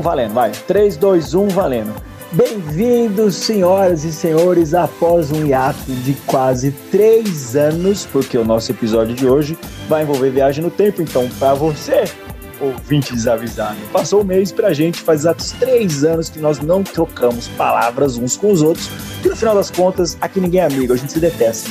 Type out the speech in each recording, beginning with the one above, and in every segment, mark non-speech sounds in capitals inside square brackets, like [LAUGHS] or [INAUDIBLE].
Valendo, vai. 3, 2, 1, valendo. Bem-vindos, senhoras e senhores, após um hiato de quase três anos, porque o nosso episódio de hoje vai envolver viagem no tempo. Então, para você, ouvinte desavisado, passou um mês pra gente, faz exatos três anos que nós não trocamos palavras uns com os outros, que no final das contas, aqui ninguém é amigo, a gente se detesta.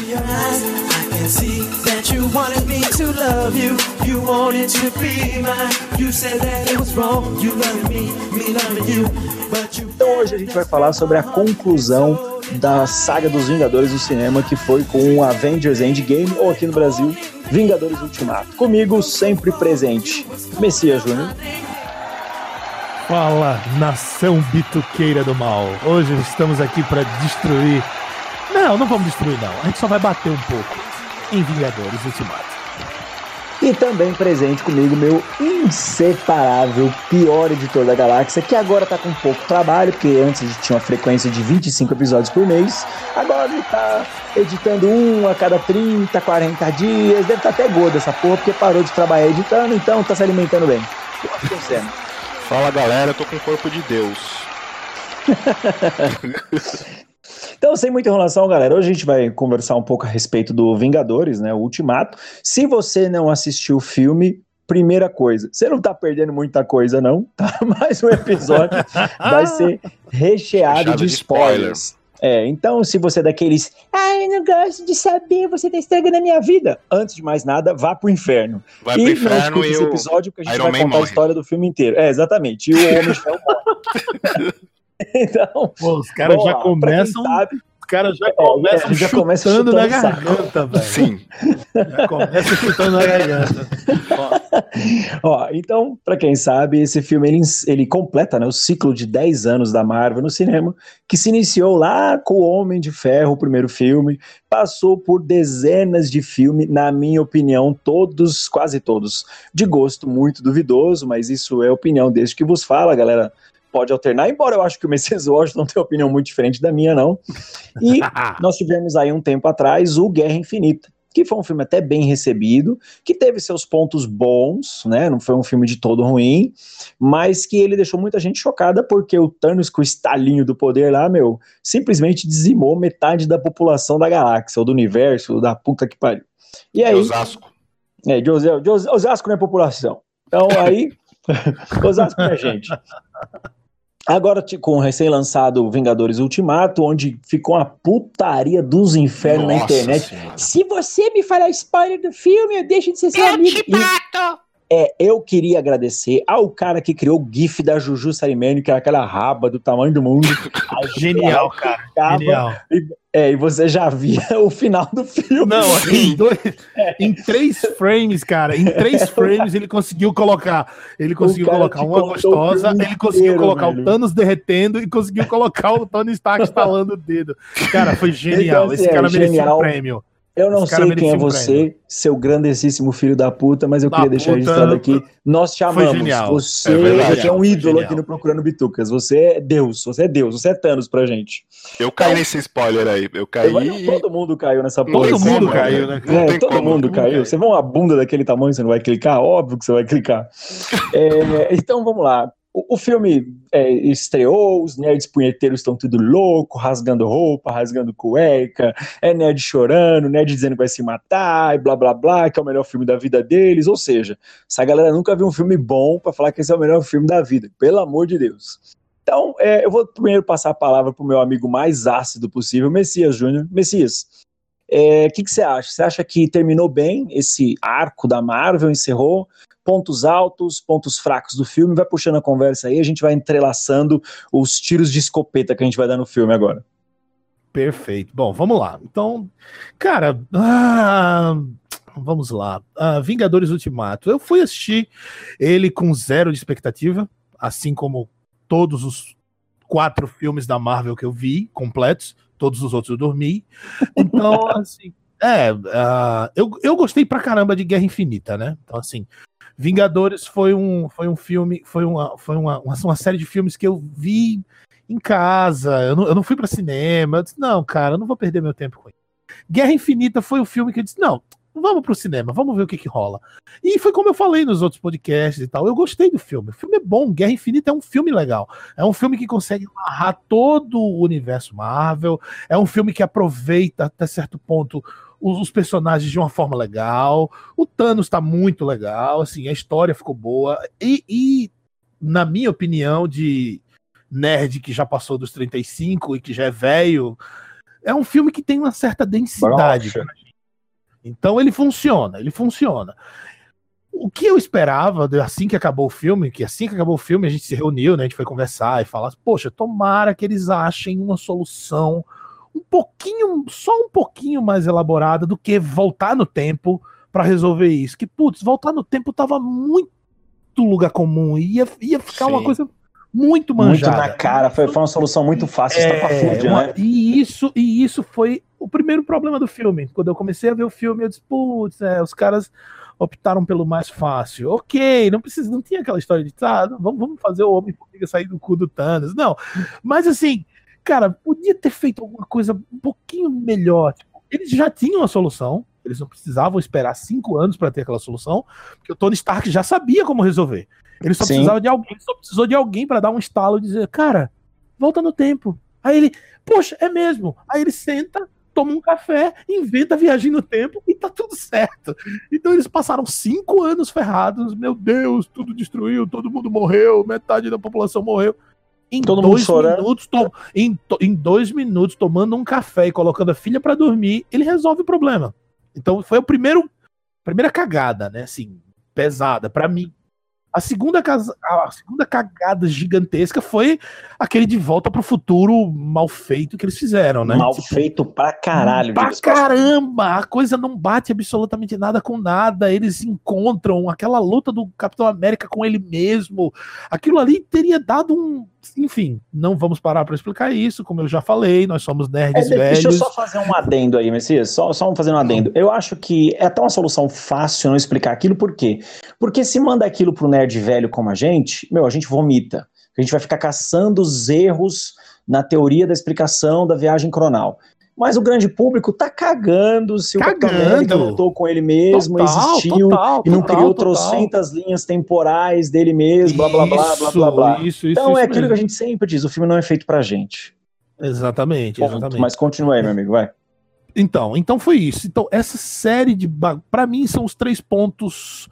Wanted me to love you. You wanted to be mine. You said that it was wrong. You loved me, me loving you. But you então hoje a gente vai falar sobre a conclusão da saga dos Vingadores do cinema, que foi com Avengers Endgame, ou aqui no Brasil, Vingadores Ultimato. Comigo, sempre presente, Messias Júnior. Fala, nação bituqueira do mal. Hoje estamos aqui para destruir. Não, não vamos destruir, não. A gente só vai bater um pouco em Vingadores Ultimato. E também presente comigo meu inseparável pior editor da galáxia, que agora tá com pouco trabalho, porque antes a gente tinha uma frequência de 25 episódios por mês, agora ele tá editando um a cada 30, 40 dias, deve estar tá até gordo essa porra, porque parou de trabalhar editando, então tá se alimentando bem. Fala galera, eu tô com o corpo de Deus. [LAUGHS] Então, sem muita enrolação, galera, hoje a gente vai conversar um pouco a respeito do Vingadores, né, o Ultimato. Se você não assistiu o filme, primeira coisa, você não tá perdendo muita coisa não, tá? [LAUGHS] Mais um episódio vai ser recheado de, de spoilers. É, então se você é daqueles, ah, eu não gosto de saber, você tá estragando a minha vida. Antes de mais nada, vá pro inferno. Vai e pro inferno não esse episódio que a gente Iron vai Man contar morre. a história do filme inteiro. É, exatamente. E o Homem de Ferro morre. [LAUGHS] [LAUGHS] então, Pô, os caras já começam. Os caras já começam é, já começa chutando na garganta, velho. Sim. Já começa chutando na garganta. [LAUGHS] Ó, então, para quem sabe, esse filme ele, ele completa né, o ciclo de 10 anos da Marvel no cinema, que se iniciou lá com o Homem de Ferro, o primeiro filme, passou por dezenas de filmes, na minha opinião, todos, quase todos, de gosto muito duvidoso, mas isso é opinião desde que vos fala, galera pode alternar, embora eu acho que o Messias Washington tenha opinião muito diferente da minha, não. E [LAUGHS] nós tivemos aí um tempo atrás o Guerra Infinita, que foi um filme até bem recebido, que teve seus pontos bons, né? Não foi um filme de todo ruim, mas que ele deixou muita gente chocada porque o Thanos com o estalinho do poder lá, meu, simplesmente dizimou metade da população da galáxia, ou do universo, da puta que pariu. E aí, Osasco. É, de Osasco, de Osasco não é população. Então aí, [LAUGHS] Osasco é gente. Agora, com o recém-lançado Vingadores Ultimato, onde ficou uma putaria dos infernos Nossa na internet. Senhora. Se você me falar spoiler do filme, eu deixo de ser seu eu amigo. Te bato. É, eu queria agradecer ao cara que criou o GIF da Juju Sarimene, que era aquela raba do tamanho do mundo. [LAUGHS] Genial, cara. Genial. E, é, e você já via [LAUGHS] o final do filme. Não, [LAUGHS] em, dois, é. em três frames, cara, em três [LAUGHS] frames ele conseguiu colocar. Ele conseguiu colocar uma gostosa, ele conseguiu inteiro, colocar velho. o Thanos derretendo e conseguiu colocar o Tony Stark estalando o dedo. Cara, foi genial. Então, assim, Esse cara é, merecia um prêmio. Eu não sei quem é você, seu grandíssimo filho da puta, mas eu da queria deixar registrado aqui. Nós te amamos. Você, é você é um ídolo aqui no Procurando Bitucas. Você é Deus, você é Deus, você é Thanos pra gente. Eu caí então, nesse spoiler aí. Eu caí. Eu, todo mundo caiu nessa porra. Todo mundo caiu, né? É, todo como, mundo caiu. Você vê uma bunda daquele tamanho, você não vai clicar? Óbvio que você vai clicar. [LAUGHS] é, então vamos lá. O, filme é, estreou, os nerds punheteiros estão tudo louco, rasgando roupa, rasgando cueca, é nerd chorando, nerd dizendo que vai se matar, e blá blá blá, que é o melhor filme da vida deles. Ou seja, essa galera nunca viu um filme bom para falar que esse é o melhor filme da vida, pelo amor de Deus. Então, é, eu vou primeiro passar a palavra para o meu amigo mais ácido possível, Messias Júnior. Messias, o é, que você acha? Você acha que terminou bem esse arco da Marvel, encerrou? Pontos altos, pontos fracos do filme, vai puxando a conversa aí, a gente vai entrelaçando os tiros de escopeta que a gente vai dar no filme agora. Perfeito. Bom, vamos lá. Então, cara, ah, vamos lá. Ah, Vingadores Ultimato. Eu fui assistir ele com zero de expectativa, assim como todos os quatro filmes da Marvel que eu vi completos. Todos os outros eu dormi. Então, [LAUGHS] assim, é, uh, eu, eu gostei pra caramba de Guerra Infinita, né? Então, assim, Vingadores foi um, foi um filme, foi, uma, foi uma, uma, série de filmes que eu vi em casa, eu não, eu não fui para cinema, eu disse, não, cara, eu não vou perder meu tempo com isso. Guerra Infinita foi o filme que eu disse, não, vamos pro cinema, vamos ver o que que rola. E foi como eu falei nos outros podcasts e tal, eu gostei do filme. O filme é bom, Guerra Infinita é um filme legal. É um filme que consegue amarrar todo o universo Marvel, é um filme que aproveita até certo ponto os, os personagens de uma forma legal. O Thanos tá muito legal, assim, a história ficou boa. E, e na minha opinião, de nerd que já passou dos 35 e que já é velho, é um filme que tem uma certa densidade. Então ele funciona, ele funciona. O que eu esperava, assim que acabou o filme, que assim que acabou o filme, a gente se reuniu, né? A gente foi conversar e falar, poxa, tomara que eles achem uma solução um pouquinho, só um pouquinho mais elaborada do que voltar no tempo para resolver isso. Que, putz, voltar no tempo tava muito lugar comum, ia, ia ficar Sim. uma coisa muito manjada. Muito na cara, foi, foi uma solução muito fácil, é, uma, né? E isso, e isso foi o primeiro problema do filme. Quando eu comecei a ver o filme, eu disse, putz, é, os caras optaram pelo mais fácil. Ok, não precisa, não tinha aquela história de, ah, vamos, vamos fazer o Homem-Formiga sair do cu do Thanos. Não, mas assim, cara, podia ter feito alguma coisa um pouquinho melhor. Tipo, eles já tinham a solução, eles não precisavam esperar cinco anos para ter aquela solução, porque o Tony Stark já sabia como resolver. Ele só Sim. precisava de alguém, só precisou de alguém para dar um estalo e dizer, cara, volta no tempo. Aí ele, poxa, é mesmo. Aí ele senta, toma um café, inventa a viagem no tempo e tá tudo certo. Então eles passaram cinco anos ferrados, meu Deus, tudo destruiu, todo mundo morreu, metade da população morreu. Em todo dois minutos, to, em, em dois minutos, tomando um café e colocando a filha para dormir, ele resolve o problema. Então foi o primeiro, primeira cagada, né? Assim, pesada para mim. A segunda, a segunda cagada gigantesca foi aquele de volta pro futuro mal feito que eles fizeram, né? Mal tipo, feito pra caralho. Pra caramba! A coisa não bate absolutamente nada com nada. Eles encontram aquela luta do Capitão América com ele mesmo. Aquilo ali teria dado um. Enfim, não vamos parar para explicar isso, como eu já falei, nós somos nerds é, velhos. Deixa eu só fazer um adendo aí, Messias, só, só fazer um adendo. Eu acho que é até uma solução fácil não explicar aquilo, por quê? Porque se manda aquilo pro nerd nerd velho como a gente, meu, a gente vomita. A gente vai ficar caçando os erros na teoria da explicação da viagem cronal. Mas o grande público tá cagando se cagando. o Capitão América lutou com ele mesmo, total, existiu total, e não total, criou trocentas linhas temporais dele mesmo, blá blá blá blá blá blá. Isso, isso, então isso é aquilo mesmo. que a gente sempre diz, o filme não é feito pra gente. Exatamente, Ponto. exatamente. Mas continue aí, meu amigo, vai. Então, então foi isso. Então, essa série de. para mim, são os três pontos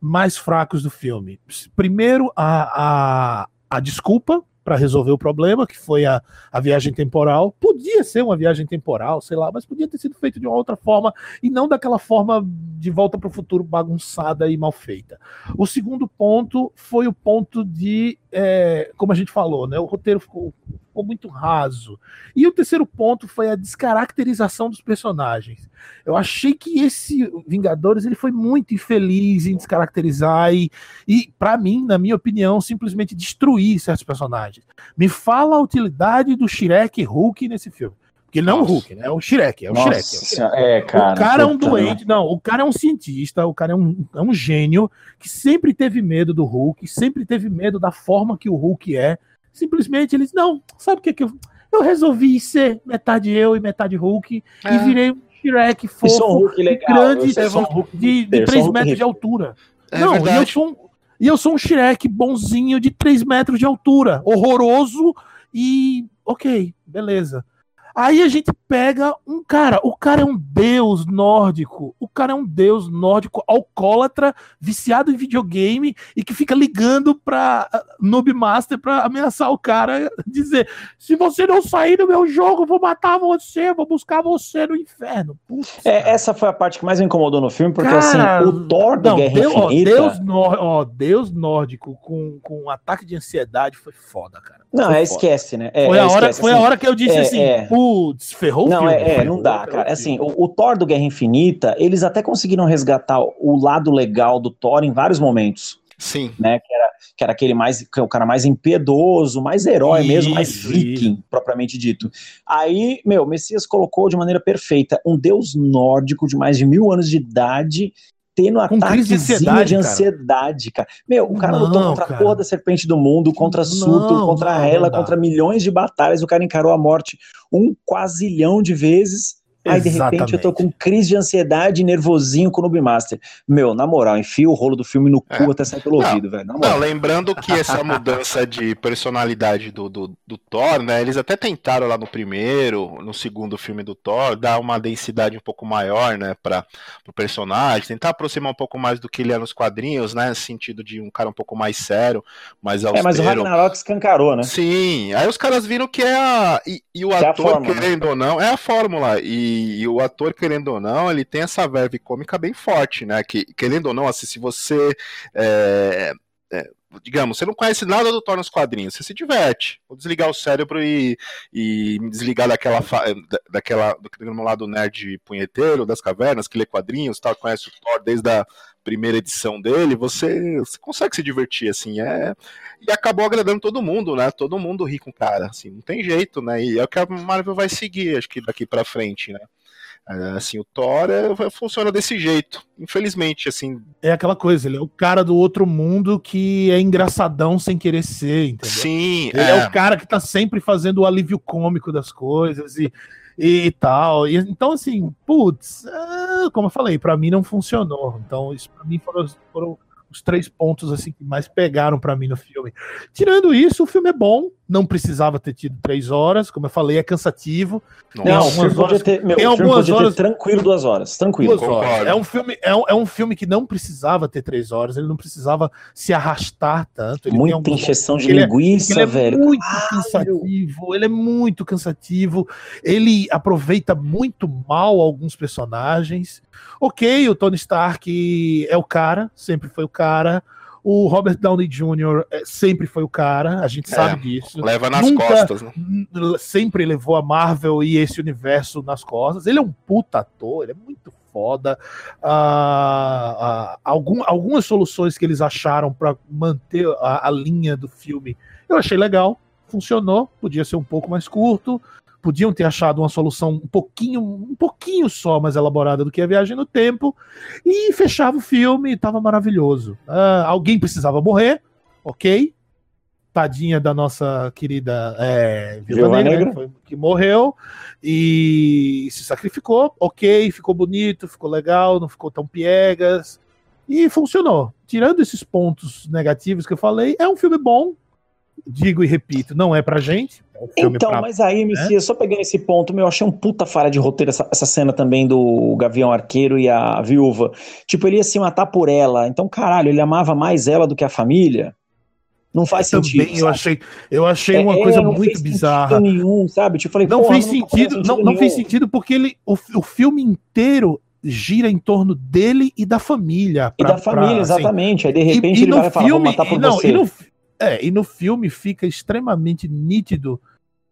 mais fracos do filme. Primeiro, a, a, a desculpa para resolver o problema, que foi a, a viagem temporal. Podia ser uma viagem temporal, sei lá, mas podia ter sido feito de uma outra forma e não daquela forma de volta para o futuro bagunçada e mal feita. O segundo ponto foi o ponto de, é, como a gente falou, né, o roteiro ficou ficou muito raso. E o terceiro ponto foi a descaracterização dos personagens. Eu achei que esse Vingadores ele foi muito infeliz em descaracterizar e, e para mim, na minha opinião, simplesmente destruir certos personagens. Me fala a utilidade do Shrek Hulk nesse filme. Porque ele não é o Hulk, né? É o Shrek. É o Nossa, Shrek. É, é, cara, o cara é um doente. Não, o cara é um cientista, o cara é um, é um gênio que sempre teve medo do Hulk, sempre teve medo da forma que o Hulk é. Simplesmente eles, não, sabe o que, que eu. Eu resolvi ser metade eu e metade Hulk é. e virei um Shrek fofo, um Hulk legal, grande, um Hulk de, de 3 um metros de altura. É não, e eu, sou um, e eu sou um Shrek bonzinho de 3 metros de altura, horroroso e ok, beleza. Aí a gente pega um cara, o cara é um deus nórdico, o cara é um deus nórdico alcoólatra, viciado em videogame e que fica ligando pra uh, Noob Master pra ameaçar o cara, [LAUGHS] dizer: se você não sair do meu jogo, vou matar você, vou buscar você no inferno. Putz, é, essa foi a parte que mais me incomodou no filme, porque assim, cara, assim, o Thor da Guerra Deus, Infinita... Ó, deus, nór, ó, deus nórdico com, com um ataque de ansiedade foi foda, cara. Não, é, esquece, né? É, foi, a, hora, esquece, foi assim, a hora que eu disse é, assim, é. putz, ferrou não, o filme. É, é não dá, cara. Assim, o, o, Thor do Guerra Infinita, eles até conseguiram resgatar o lado legal do Thor em vários momentos. Sim. Né, que, era, que era aquele mais, que é o cara mais impiedoso, mais herói isso, mesmo, mais viking, isso. propriamente dito. Aí, meu, Messias colocou de maneira perfeita um deus nórdico de mais de mil anos de idade tendo ataques de ansiedade, de ansiedade, cara. cara. Meu, o cara não, lutou contra cara. a porra da serpente do mundo, contra Surtur, contra não, Hela, contra milhões de batalhas. O cara encarou a morte um quasilhão de vezes Aí, de repente, eu tô com crise de ansiedade e nervosinho com o Noob Master. Meu, na moral, enfia o rolo do filme no cu é. até sair pelo não, ouvido, velho. Não, lembrando que essa mudança de personalidade do, do, do, Thor, né? Eles até tentaram lá no primeiro, no segundo filme do Thor, dar uma densidade um pouco maior, né, para o personagem, tentar aproximar um pouco mais do que ele é nos quadrinhos, né? No sentido de um cara um pouco mais sério, mais austero. É, mas o Ragnarok escancarou, né? Sim, aí os caras viram que é a. E, e o que ator, é fórmula, querendo né? ou não, é a fórmula. E, e, o ator, querendo ou não, ele tem essa verve cômica bem forte, né? Que, querendo ou não, assim, se você. É, é, digamos, você não conhece nada do Thor nos quadrinhos, você se diverte. Vou desligar o cérebro e, e me desligar daquela, daquela, do lado nerd punheteiro das cavernas, que lê quadrinhos, tal, conhece o Thor desde a primeira edição dele, você, você consegue se divertir, assim, é... E acabou agradando todo mundo, né? Todo mundo ri com o cara, assim, não tem jeito, né? E é o que a Marvel vai seguir, acho que daqui para frente, né? É, assim, o Thor é, funciona desse jeito, infelizmente, assim. É aquela coisa, ele é o cara do outro mundo que é engraçadão sem querer ser, entendeu? Sim, ele é, é o cara que tá sempre fazendo o alívio cômico das coisas e, e tal. E, então, assim, putz, é, como eu falei, para mim não funcionou. Então, isso para mim foram, foram os três pontos assim que mais pegaram para mim no filme. Tirando isso, o filme é bom, não precisava ter tido três horas, como eu falei, é cansativo. Tem algumas horas, ter, meu, tem algumas horas tranquilo duas horas, tranquilo. Duas horas. É um filme, é um, é um filme que não precisava ter três horas, ele não precisava se arrastar tanto. Ele Muita alguns, injeção de linguiça, ele é, velho. Ele é muito ah, cansativo, ele é muito cansativo. Ele aproveita muito mal alguns personagens. Ok, o Tony Stark é o cara, sempre foi o cara. O Robert Downey Jr. É, sempre foi o cara, a gente é, sabe disso. Leva nas Nunca, costas, né? Sempre levou a Marvel e esse universo nas costas. Ele é um puta ator, ele é muito foda. Ah, ah, algum, algumas soluções que eles acharam para manter a, a linha do filme eu achei legal, funcionou, podia ser um pouco mais curto, podiam ter achado uma solução um pouquinho, um pouquinho só mais elaborada do que a viagem no tempo e fechava o filme, estava maravilhoso. Uh, alguém precisava morrer, ok? Tadinha da nossa querida é, Viva Negra, Negra. Foi, que morreu e se sacrificou, ok, ficou bonito, ficou legal, não ficou tão piegas e funcionou. Tirando esses pontos negativos que eu falei, é um filme bom, digo e repito, não é pra gente. É então, pra... mas aí, Messias, né? só pegando esse ponto, meu, eu achei um puta falha de roteiro essa, essa, cena também do Gavião Arqueiro e a viúva. Tipo, ele ia se matar por ela. Então, caralho, ele amava mais ela do que a família. Não faz eu sentido. Também, eu achei, eu achei uma é, coisa muito bizarra. Nenhum, sabe? Tipo, falei, não fez sentido, não, não, não fez sentido porque ele, o, o filme inteiro gira em torno dele e da família. Pra, e da família, pra, assim, exatamente. Aí de repente e, ele vai filme, falar, vou matar por não, você. E no, é, e no filme fica extremamente nítido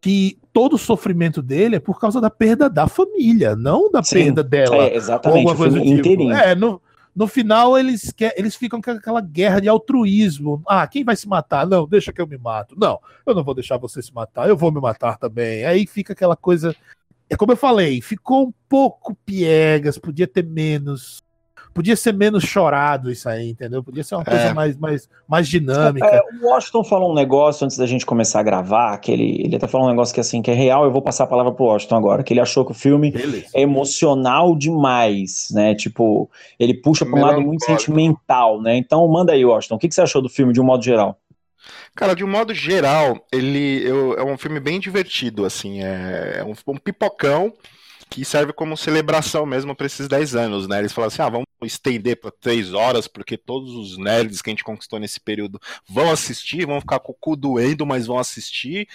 que todo o sofrimento dele é por causa da perda da família, não da Sim, perda dela. É, exatamente, coisa tipo. É, no, no final eles, quer, eles ficam com aquela guerra de altruísmo. Ah, quem vai se matar? Não, deixa que eu me mato. Não, eu não vou deixar você se matar, eu vou me matar também. Aí fica aquela coisa. É como eu falei, ficou um pouco piegas, podia ter menos podia ser menos chorado isso aí, entendeu? Podia ser uma coisa é. mais, mais, mais dinâmica. É, o Washington falou um negócio antes da gente começar a gravar, que ele, ele até falou um negócio que assim, que é real, eu vou passar a palavra pro Washington agora, que ele achou que o filme Beleza. é emocional demais, né? Tipo, ele puxa para um lado muito sentimental, né? Então manda aí, Washington, o que, que você achou do filme de um modo geral? Cara, de um modo geral, ele eu, é um filme bem divertido, assim, é, é um, um pipocão que serve como celebração mesmo para esses 10 anos, né? Eles falam assim: ah, vamos estender para 3 horas, porque todos os nerds que a gente conquistou nesse período vão assistir, vão ficar com o cu doendo, mas vão assistir,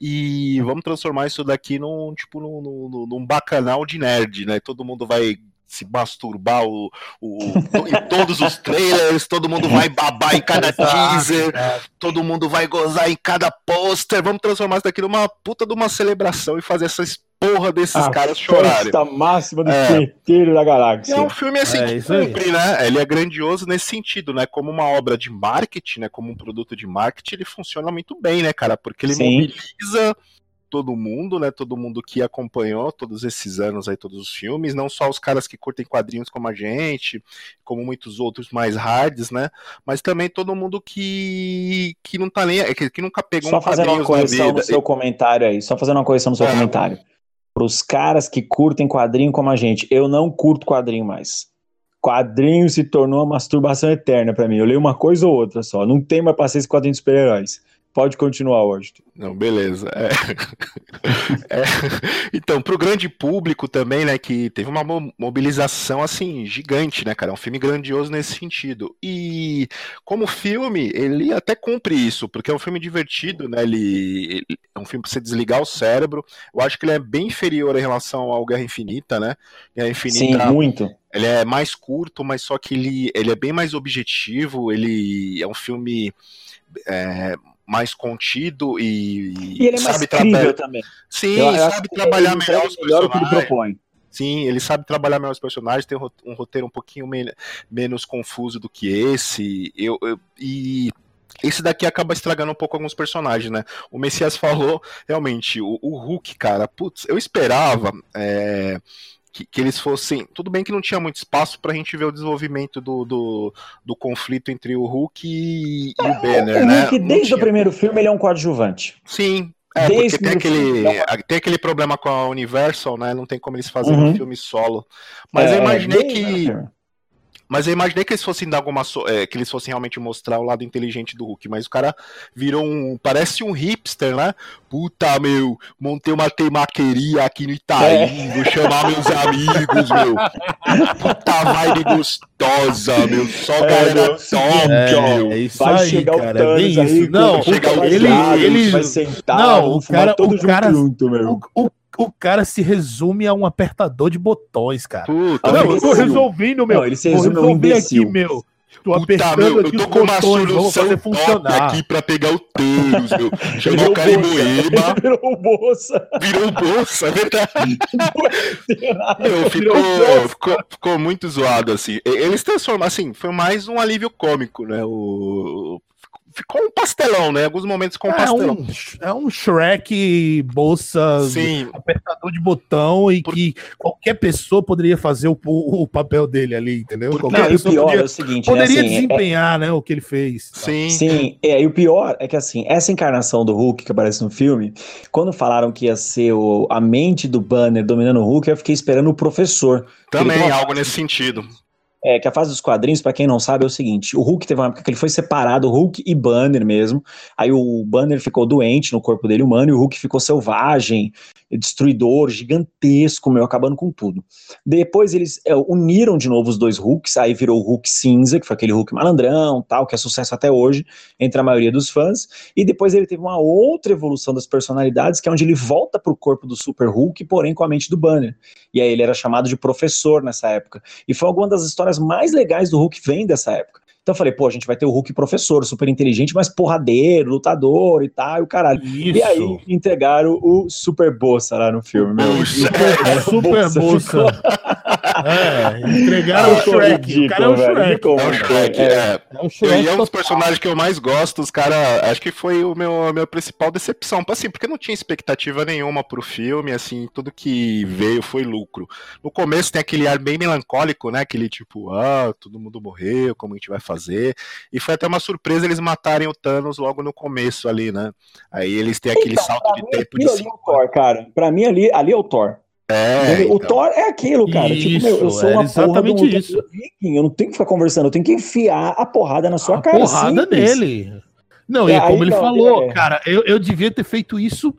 e vamos transformar isso daqui num, tipo, num, num, num bacanal de nerd, né? Todo mundo vai se masturbar o, o, em todos os trailers, todo mundo vai babar em cada teaser, todo mundo vai gozar em cada pôster. Vamos transformar isso daqui numa puta de uma celebração e fazer essas porra desses a caras chorarem. A máxima do é. da galáxia. É um filme assim é, que cumpre, né? Ele é grandioso nesse sentido, né? Como uma obra de marketing, né? Como um produto de marketing, ele funciona muito bem, né, cara? Porque ele Sim. mobiliza todo mundo, né? Todo mundo que acompanhou todos esses anos aí, todos os filmes, não só os caras que curtem quadrinhos como a gente, como muitos outros mais hards, né? Mas também todo mundo que que não tá nem que, que nunca pegou só um fazendo uma correção no seu comentário aí, só fazendo uma correção no seu é. comentário. Pros caras que curtem quadrinho como a gente. Eu não curto quadrinho mais. Quadrinho se tornou uma masturbação eterna para mim. Eu leio uma coisa ou outra só. Não tem mais paciência com quadrinho de super-heróis. Pode continuar, Washington. Não, beleza. É. [LAUGHS] é. Então, para o grande público também, né, que teve uma mobilização assim gigante, né, cara? É um filme grandioso nesse sentido. E como filme, ele até cumpre isso, porque é um filme divertido, né? Ele, ele é um filme para você desligar o cérebro. Eu acho que ele é bem inferior em relação ao Guerra Infinita, né? Guerra Infinita. Sim, muito. Ele é mais curto, mas só que ele, ele é bem mais objetivo. Ele é um filme é, mais contido e, e ele é mais trabalhar também. Sim, eu, eu sabe trabalhar melhor os personagens. Sim, ele sabe trabalhar melhor os personagens, tem um roteiro um pouquinho men menos confuso do que esse. Eu, eu, e esse daqui acaba estragando um pouco alguns personagens, né? O Messias falou, realmente, o, o Hulk, cara, putz, eu esperava. É, que, que, eles fossem. Tudo bem que não tinha muito espaço pra gente ver o desenvolvimento do, do, do conflito entre o Hulk e, é, e o é, Banner, o né? Hulk, desde o primeiro filme, ele é um coadjuvante. Sim. É, desde porque tem aquele, tem aquele problema com a Universal, né? Não tem como eles fazerem uhum. um filme solo. Mas é, eu imaginei que. Mas eu imaginei que eles fossem dar alguma. So é, que eles fossem realmente mostrar o lado inteligente do Hulk. Mas o cara virou um. Parece um hipster, né? Puta, meu, montei uma temaqueria aqui no Itaim, é. vou chamar meus amigos, meu. Puta vibe gostosa, meu. Só é, galera top, é, meu. É isso vai aí, chegar cara, o é isso. Não, ele, ele, vai sentar, não, o cara, o cara, junto, meu. O, o o cara se resume a um apertador de botões, cara. Puta, não, eu tô resolvendo, meu. Não, ele se resume a um imbecil. Aqui, meu. Tô Puta, apertando meu, aqui eu tô com uma solução funcionar aqui pra pegar o Tails, meu. [LAUGHS] Chamou o cara em Moema. [LAUGHS] Virou bolsa. Virou bolsa, é verdade. [LAUGHS] meu, ficou, ficou, ficou, muito zoado, assim. Eles transformaram, assim, foi mais um alívio cômico, né? O, ficou um pastelão, né? Em alguns momentos com um é pastelão. Um, é um Shrek, bolsa, Sim. apertador de botão e Por... que qualquer pessoa poderia fazer o, o papel dele ali, entendeu? Por... Qualquer Não, pessoa o pior poderia, é o seguinte, né, poderia né, assim, desempenhar, é... né, o que ele fez. Sim. Sim, é, e o pior é que assim, essa encarnação do Hulk que aparece no filme, quando falaram que ia ser o, a mente do Banner dominando o Hulk, eu fiquei esperando o professor. Também, algo nesse sentido. É, que a fase dos quadrinhos, para quem não sabe, é o seguinte: o Hulk teve uma época que ele foi separado, Hulk e Banner mesmo. Aí o Banner ficou doente no corpo dele humano e o Hulk ficou selvagem, destruidor, gigantesco, meu, acabando com tudo. Depois eles é, uniram de novo os dois Hulks, aí virou o Hulk cinza, que foi aquele Hulk malandrão, tal, que é sucesso até hoje entre a maioria dos fãs. E depois ele teve uma outra evolução das personalidades, que é onde ele volta pro corpo do Super Hulk, porém com a mente do Banner. E aí ele era chamado de professor nessa época. E foi alguma das histórias mais legais do Hulk vem dessa época. Então eu falei, pô, a gente vai ter o Hulk professor, super inteligente, mas porradeiro, lutador e tal, e o caralho. Isso. E aí entregaram o Super Bolsa lá no filme, meu. Super, super Bolsa. É, entregaram o Shrek. o cara é o Shrek. É o Shrek, é. é o Shrek e é um dos personagens que eu mais gosto, os caras, acho que foi o meu, a minha principal decepção, assim, porque não tinha expectativa nenhuma pro filme, assim, tudo que veio foi lucro. No começo tem aquele ar bem melancólico, né, aquele tipo, ah, todo mundo morreu, como a gente vai fazer? E foi até uma surpresa eles matarem o Thanos logo no começo ali, né? Aí eles têm aquele então, salto de tempo de cinco. É o Thor, cara. Pra mim ali, ali é o Thor. É, o então. Thor é aquilo, cara. Isso, tipo, meu, eu sou uma exatamente porra do isso. Viking, eu não tenho que ficar conversando, eu tenho que enfiar a porrada na sua a cara. Porrada simples. dele. Não, é, e como ele não, falou, é. cara, eu, eu devia ter feito isso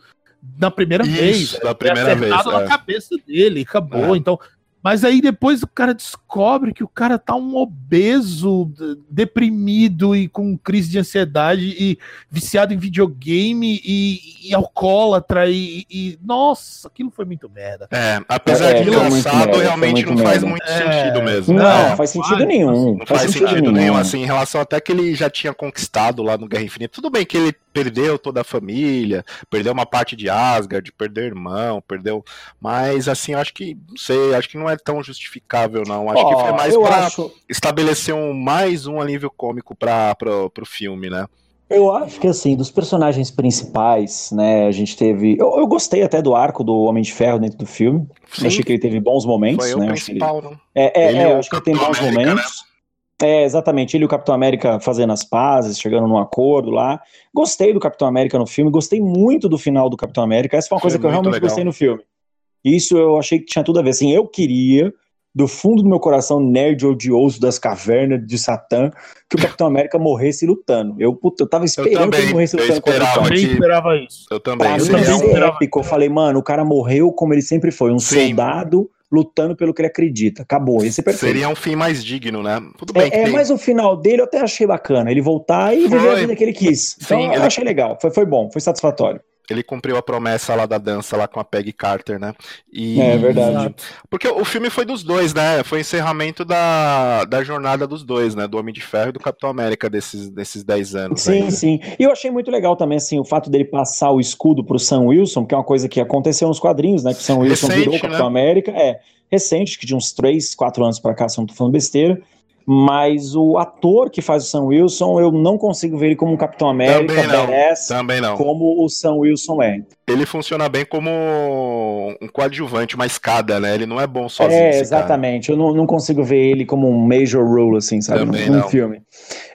na primeira isso, vez. Na primeira vez. na é. cabeça dele, acabou. É. Então, mas aí depois o cara descobre que o cara tá um obeso, deprimido e com crise de ansiedade e viciado em videogame e, e alcoólatra e, e, Nossa, aquilo foi muito merda. É, apesar é, de engraçado, realmente não faz muito é, sentido mesmo. Não, não faz sentido nenhum. Não faz, faz sentido, sentido nenhum, assim, em relação até que ele já tinha conquistado lá no Guerra Infinita. Tudo bem que ele perdeu toda a família, perdeu uma parte de Asgard, perdeu irmão, perdeu. Mas assim, acho que, não sei, acho que não é tão justificável, não. Acho oh, que foi mais para acho... estabelecer um, mais um alívio cômico para o filme, né? Eu acho que assim, dos personagens principais, né, a gente teve. Eu, eu gostei até do arco do Homem de Ferro dentro do filme. Sim. Achei que ele teve bons momentos, Foi né? O principal, ele... não? É, é, é, acho que ele tem bons América, momentos. Né? É, exatamente. Ele e o Capitão América fazendo as pazes, chegando num acordo lá. Gostei do Capitão América no filme, gostei muito do final do Capitão América. Essa foi uma foi coisa que eu realmente legal. gostei no filme. Isso eu achei que tinha tudo a ver. Assim, eu queria, do fundo do meu coração nerd odioso das cavernas de Satã, que o Capitão América morresse lutando. Eu, puta, eu tava esperando eu também, que ele morresse lutando. Eu esperava, que... esperava isso. Eu também. Pra eu mim, também. É épico. Eu falei, mano, o cara morreu como ele sempre foi, um Sim. soldado lutando pelo que ele acredita. Acabou, esse é perfeito. Seria um fim mais digno, né? Tudo bem. É, é tem... mas o final dele eu até achei bacana. Ele voltar e foi. viver a vida que ele quis. Então Sim, eu ele... achei legal. Foi, foi bom, foi satisfatório ele cumpriu a promessa lá da dança lá com a Peggy Carter, né? E... É verdade. Porque o filme foi dos dois, né? Foi o encerramento da, da jornada dos dois, né? Do Homem de Ferro e do Capitão América desses, desses 10 anos. Sim, ainda. sim. E eu achei muito legal também, assim, o fato dele passar o escudo pro Sam Wilson, que é uma coisa que aconteceu nos quadrinhos, né? Que o Sam Wilson recente, virou o Capitão né? América. É, recente, que de uns 3, 4 anos pra cá, se eu não tô falando besteira mas o ator que faz o Sam Wilson, eu não consigo ver ele como um Capitão América, também não, também não. como o Sam Wilson é. Ele funciona bem como um coadjuvante, uma escada, né? Ele não é bom sozinho. É, exatamente. Eu não, não, consigo ver ele como um major role, assim, sabe? Também num, num filme.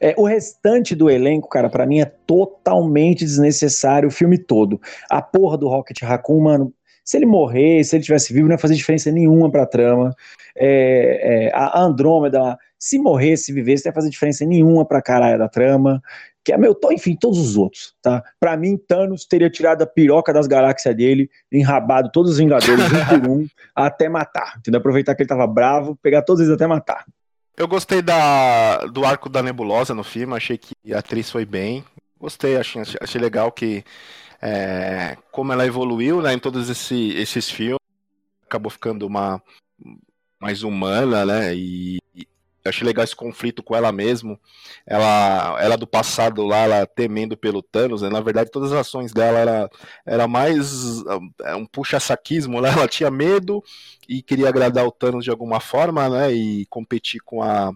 É, o restante do elenco, cara, para mim é totalmente desnecessário o filme todo. A porra do Rocket Raccoon, mano, se ele morrer, se ele tivesse vivo, não ia fazer diferença nenhuma pra trama. É, é, a Andrômeda se morresse, vivesse, não ia fazer diferença nenhuma pra caralho da trama. Que é meu, enfim, todos os outros, tá? Pra mim, Thanos teria tirado a piroca das galáxias dele, enrabado todos os Vingadores um por um, [LAUGHS] até matar. Entendeu? Aproveitar que ele tava bravo, pegar todos eles até matar. Eu gostei da, do arco da Nebulosa no filme, achei que a atriz foi bem. Gostei, achei, achei legal que é, como ela evoluiu né, em todos esse, esses filmes, acabou ficando uma mais humana, né? E, eu achei legal esse conflito com ela mesmo. Ela, ela do passado lá, ela temendo pelo Thanos, né? Na verdade, todas as ações dela era, era mais é, um puxa-saquismo, né? Ela tinha medo e queria agradar o Thanos de alguma forma, né? E competir com a,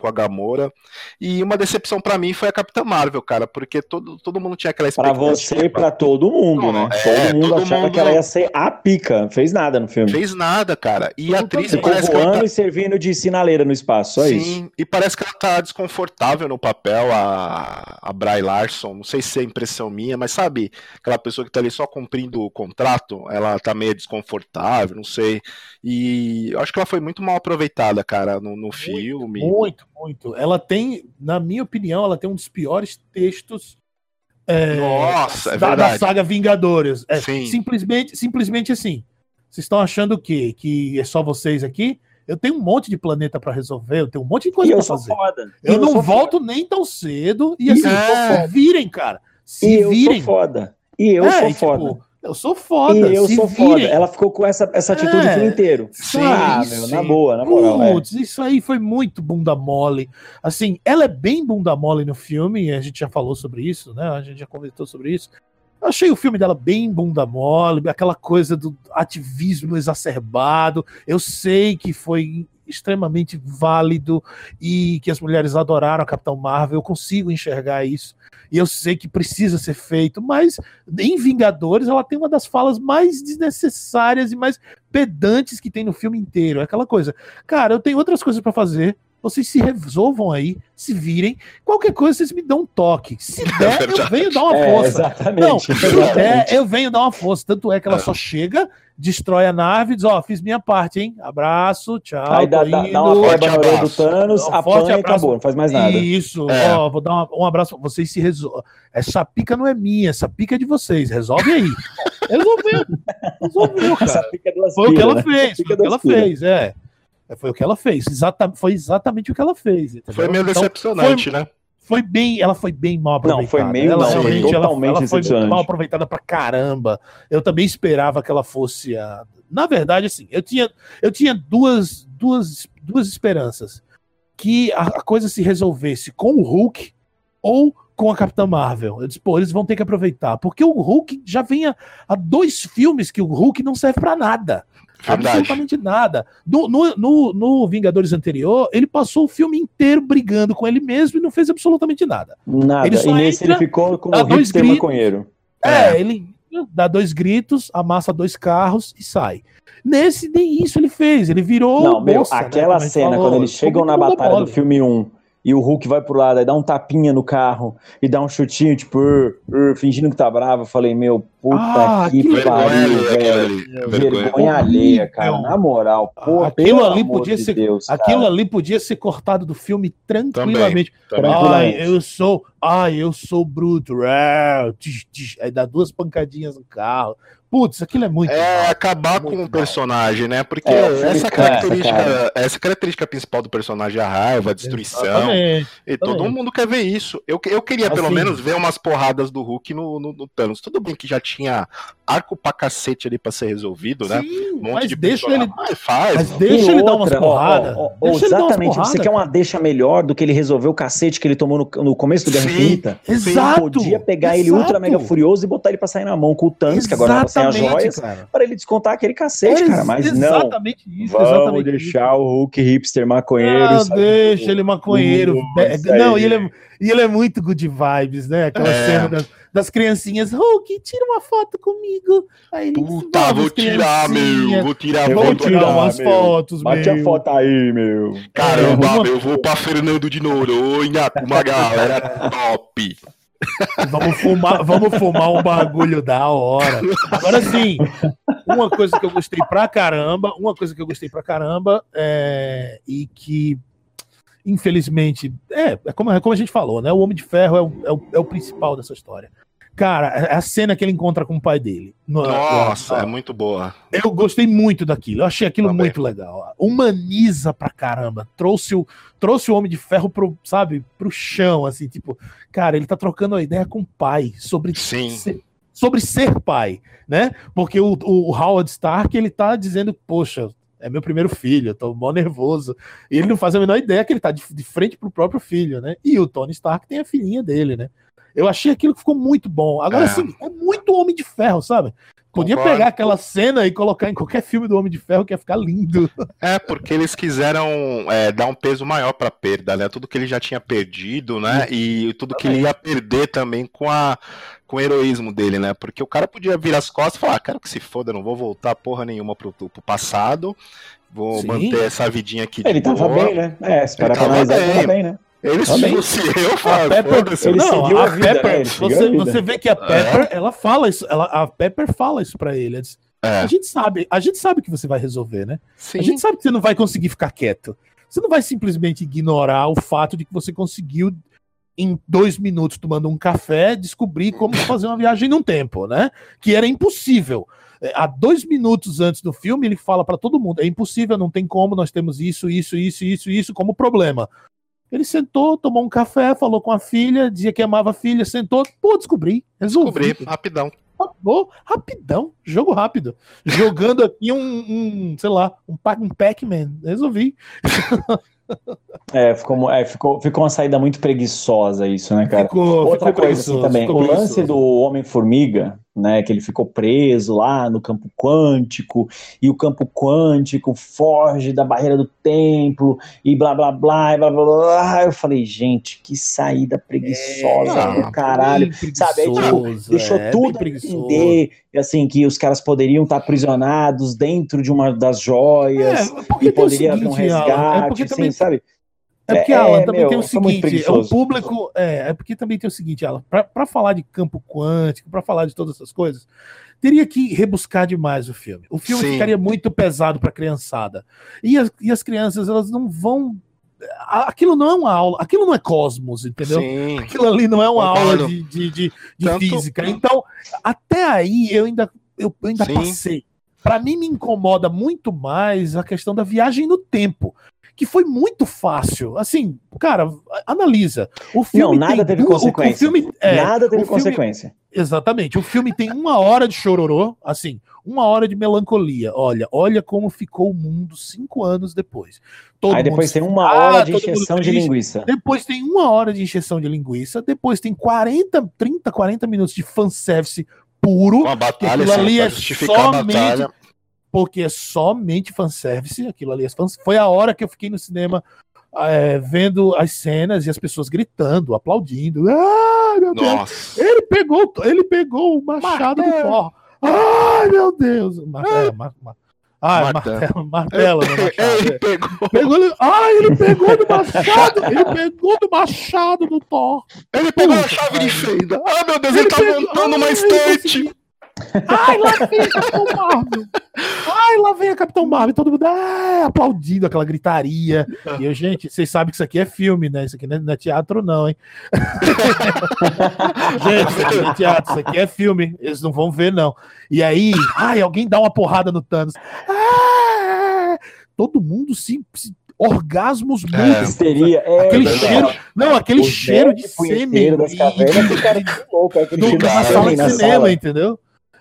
com a Gamora. E uma decepção para mim foi a Capitã Marvel, cara, porque todo, todo mundo tinha aquela expectativa. Pra você e pra todo mundo, né? É, todo mundo todo achava mundo... que ela ia ser a pica. Fez nada no filme. Fez nada, cara. E a atriz Ficou parece voando que ela tá... e servindo de sinaleira no espaço, só Sim, isso. e parece que ela tá desconfortável no papel, a, a Bry Larson. Não sei se é impressão minha, mas sabe, aquela pessoa que tá ali só cumprindo o contrato, ela tá meio desconfortável, não sei. E eu acho que ela foi muito mal aproveitada, cara, no, no muito, filme. Muito, muito. Ela tem, na minha opinião, ela tem um dos piores textos é, Nossa, é da, da, saga Vingadores. É, simplesmente, simplesmente assim. Vocês estão achando o quê? Que é só vocês aqui? Eu tenho um monte de planeta para resolver, eu tenho um monte de coisa para fazer. Foda. Eu, eu não volto foda. nem tão cedo e assim, é. se virem, cara. Se e virem. Eu sou foda. E eu é, sou tipo, foda. Eu sou foda. E eu sou virem. foda. Ela ficou com essa, essa atitude é, o filme inteiro. Sim, ah, meu, na boa, na moral. É. Putz, é. isso aí foi muito bunda mole. Assim, ela é bem bunda mole no filme, a gente já falou sobre isso, né? A gente já conversou sobre isso. Eu achei o filme dela bem bunda mole, aquela coisa do ativismo exacerbado. Eu sei que foi extremamente válido e que as mulheres adoraram a Capitão Marvel. Eu consigo enxergar isso e eu sei que precisa ser feito, mas em Vingadores ela tem uma das falas mais desnecessárias e mais pedantes que tem no filme inteiro. É aquela coisa, cara, eu tenho outras coisas para fazer. Vocês se resolvam aí, se virem. Qualquer coisa, vocês me dão um toque. Se é [LAUGHS] der, eu venho dar uma é, força. É, exatamente. Não, se der, eu venho dar uma força. Tanto é que ela é. só chega destrói a nave e diz, ó, oh, fiz minha parte, hein? Abraço, tchau. Aí dá, dá, dá uma forte abraço. do Thanos, um apanha e acabou, não faz mais nada. Isso, é. ó, vou dar uma, um abraço, vocês se resolvem. Essa pica não é minha, essa pica é de vocês, resolve aí. [LAUGHS] Resolveu, resolveu, cara. Essa pica é foi o que ela né? fez, foi o que ela fez, é. Foi o que ela fez, Exata, foi exatamente o que ela fez. Entendeu? Foi meio então, decepcionante, foi, né? foi bem, ela foi bem mal aproveitada. Não, foi meio ela, não, totalmente ela, ela foi mal aproveitada pra caramba. Eu também esperava que ela fosse a... Na verdade, assim, eu tinha, eu tinha duas, duas, duas esperanças. Que a, a coisa se resolvesse com o Hulk ou com a Capitã Marvel. Eu disse, pô, eles vão ter que aproveitar. Porque o Hulk já vem há, há dois filmes que o Hulk não serve para nada. Verdade. Absolutamente nada. No, no, no, no, Vingadores anterior, ele passou o filme inteiro brigando com ele mesmo e não fez absolutamente nada. Nada. Ele e nesse ele ficou com o dois gritos, maconheiro. É, é, ele dá dois gritos, amassa dois carros e sai. Nesse, nem isso ele fez. Ele virou. Não, meu, moça, né, aquela né, cena, falou, quando eles chegam na batalha do filme 1 e o Hulk vai pro lado, aí dá um tapinha no carro e dá um chutinho, tipo, ur, ur, fingindo que tá bravo. Eu falei, meu, puta ah, que, que pariu, velho. Vergonha, vergonha alheia, cara. Na moral, pô, aquilo ali podia de ser, Deus, aquilo ali podia ser cortado do filme tranquilamente. Também, também. Ai, eu sou, ai, eu sou bruto. Aí dá duas pancadinhas no carro. Putz, aquilo é muito. É acabar muito com o personagem, né? Porque é, essa, característica, essa característica principal do personagem é a raiva, a destruição. Exatamente, e todo mundo quer ver isso. Eu, eu queria assim, pelo menos ver umas porradas do Hulk no, no, no, Thanos. Tudo bem que já tinha arco pra cacete ali pra ser resolvido, né? Um monte mas de deixa ele. Mas faz. Mas deixa ele dar umas porradas. Exatamente. Porrada, você quer uma deixa melhor do que ele resolver o cacete que ele tomou no, no começo do Guerra Infinita? Exato. Podia pegar exato. ele ultra mega furioso e botar ele pra sair na mão com o Thanos, que agora tá sem as joias, para ele descontar aquele cacete, é, cara. Mas exatamente não. Exatamente isso. Vamos exatamente deixar isso. o Hulk hipster maconheiro. Ah, deixa ele maconheiro. Não, e ele, é, e ele é muito good vibes, né? Aquela é. cena das, das criancinhas. Hulk, tira uma foto comigo. Aí ele Puta, vou tirar, meu. Vou tirar, vou tirar umas meu. fotos, Bate meu. a foto aí, meu. Caramba, é, meu. Vou pra Fernando de Noronha com uma galera top. Vamos fumar, vamos fumar um bagulho da hora. Agora sim, uma coisa que eu gostei pra caramba, uma coisa que eu gostei pra caramba é, e que infelizmente é, é como, é como a gente falou, né? O Homem de Ferro é o, é o, é o principal dessa história. Cara, é a cena que ele encontra com o pai dele. Nossa, é muito boa. Eu gostei muito daquilo. Eu achei aquilo Também. muito legal. Humaniza pra caramba. Trouxe o, trouxe o Homem de Ferro pro, sabe, pro chão, assim, tipo, cara, ele tá trocando a ideia com o pai sobre Sim. Ser, sobre ser pai, né? Porque o, o Howard Stark, ele tá dizendo, poxa, é meu primeiro filho, eu tô mó nervoso. E ele não faz a menor ideia que ele tá de, de frente pro próprio filho, né? E o Tony Stark tem a filhinha dele, né? Eu achei aquilo que ficou muito bom. Agora, é. assim, é muito Homem de Ferro, sabe? Podia Concordo. pegar aquela cena e colocar em qualquer filme do Homem de Ferro que ia ficar lindo. É, porque eles quiseram é, dar um peso maior pra perda, né? Tudo que ele já tinha perdido, né? E tudo que ele ia perder também com a com o heroísmo dele, né? Porque o cara podia virar as costas e falar, ah, quero que se foda, não vou voltar porra nenhuma pro, pro passado, vou Sim. manter essa vidinha aqui de Ele boa. tava bem, né? É, se parar pra analisar, ele tava bem, né? Ele Também. se eu falo, Pepper, ele não, a, a vida, Pepper, você, você vê que a Pepper, é. ela fala isso, ela, a Pepper fala isso pra ele. Diz, é. A gente sabe, a gente sabe que você vai resolver, né? Sim. A gente sabe que você não vai conseguir ficar quieto. Você não vai simplesmente ignorar o fato de que você conseguiu em dois minutos tomando um café descobrir como fazer uma viagem num tempo, né? Que era impossível. É, há dois minutos antes do filme, ele fala para todo mundo: é impossível, não tem como, nós temos isso, isso, isso, isso, isso como problema. Ele sentou, tomou um café, falou com a filha, dizia que amava a filha, sentou, pô, descobri, resolvi. Descobri, rapidão. Acabou, rapidão, jogo rápido. Jogando aqui um, um sei lá, um, um Pac-Man, resolvi. [LAUGHS] É, ficou, é, ficou, ficou uma saída muito preguiçosa isso, né, cara? Ficou, Outra ficou coisa assim também, o lance do Homem-Formiga, né, que ele ficou preso lá no campo quântico, e o campo quântico foge da barreira do templo, e blá blá blá, e blá blá blá. Eu falei, gente, que saída preguiçosa é, do caralho. Sabe, aí, tipo, deixou é, tudo a entender, assim, que os caras poderiam estar aprisionados dentro de uma das joias, é, e poderia haver um resgate, é assim, também... sabe? É porque, é, Alan, também meu, tem o seguinte, o público, é, é porque também tem o seguinte, Alan, para falar de campo quântico, para falar de todas essas coisas, teria que rebuscar demais o filme. O filme Sim. ficaria muito pesado para criançada. E as, e as crianças, elas não vão aquilo não é uma aula, aquilo não é cosmos, entendeu? Sim. Aquilo ali não é uma aula de, de, de, de Tanto... física. Então, até aí eu ainda, eu ainda passei. Para mim me incomoda muito mais a questão da viagem no tempo que foi muito fácil. Assim, cara, analisa. O filme não, nada teve du... consequência. O, filme, é, nada teve consequência. Filme... Exatamente. O filme tem uma hora de chororô, assim, uma hora de melancolia. Olha, olha como ficou o mundo cinco anos depois. Todo Aí depois tem uma hora de encheção de linguiça. Depois tem uma hora de encheção de linguiça. Depois tem 40, 30, 40 minutos de fanservice puro. Uma batalha, aquilo ali é somente porque é somente fanservice, aquilo ali é Foi a hora que eu fiquei no cinema é, vendo as cenas e as pessoas gritando, aplaudindo. Ah, meu Deus! Ele pegou, ele pegou o machado do Thor. Ai, meu Deus! É, Ah, martelo, martelo no machado. Ele pegou. pegou ele... Ah, ele pegou do machado! Ele pegou do machado do Thor. Ele pegou Puta, a chave cara. de fenda. Ah, meu Deus, ele, ele tá pegou... montando uma estante. Ai, lá vem a Capitão Marvel! Ai, lá vem a Capitão Marvel! Todo mundo ah, aplaudindo aquela gritaria. E eu, gente, vocês sabem que isso aqui é filme, né? Isso aqui não é, teatro, não, hein? [LAUGHS] gente, isso aqui não é teatro, isso aqui é filme. Eles não vão ver, não. E aí, ai, alguém dá uma porrada no Thanos. Ah! Todo mundo se, se orgasmos é, múltiplos. Seria, é, aquele é, cheiro, não, aquele cheiro de sêmen das cavernas, cara, que louco, aquele cheiro de sala de cinema, entendeu?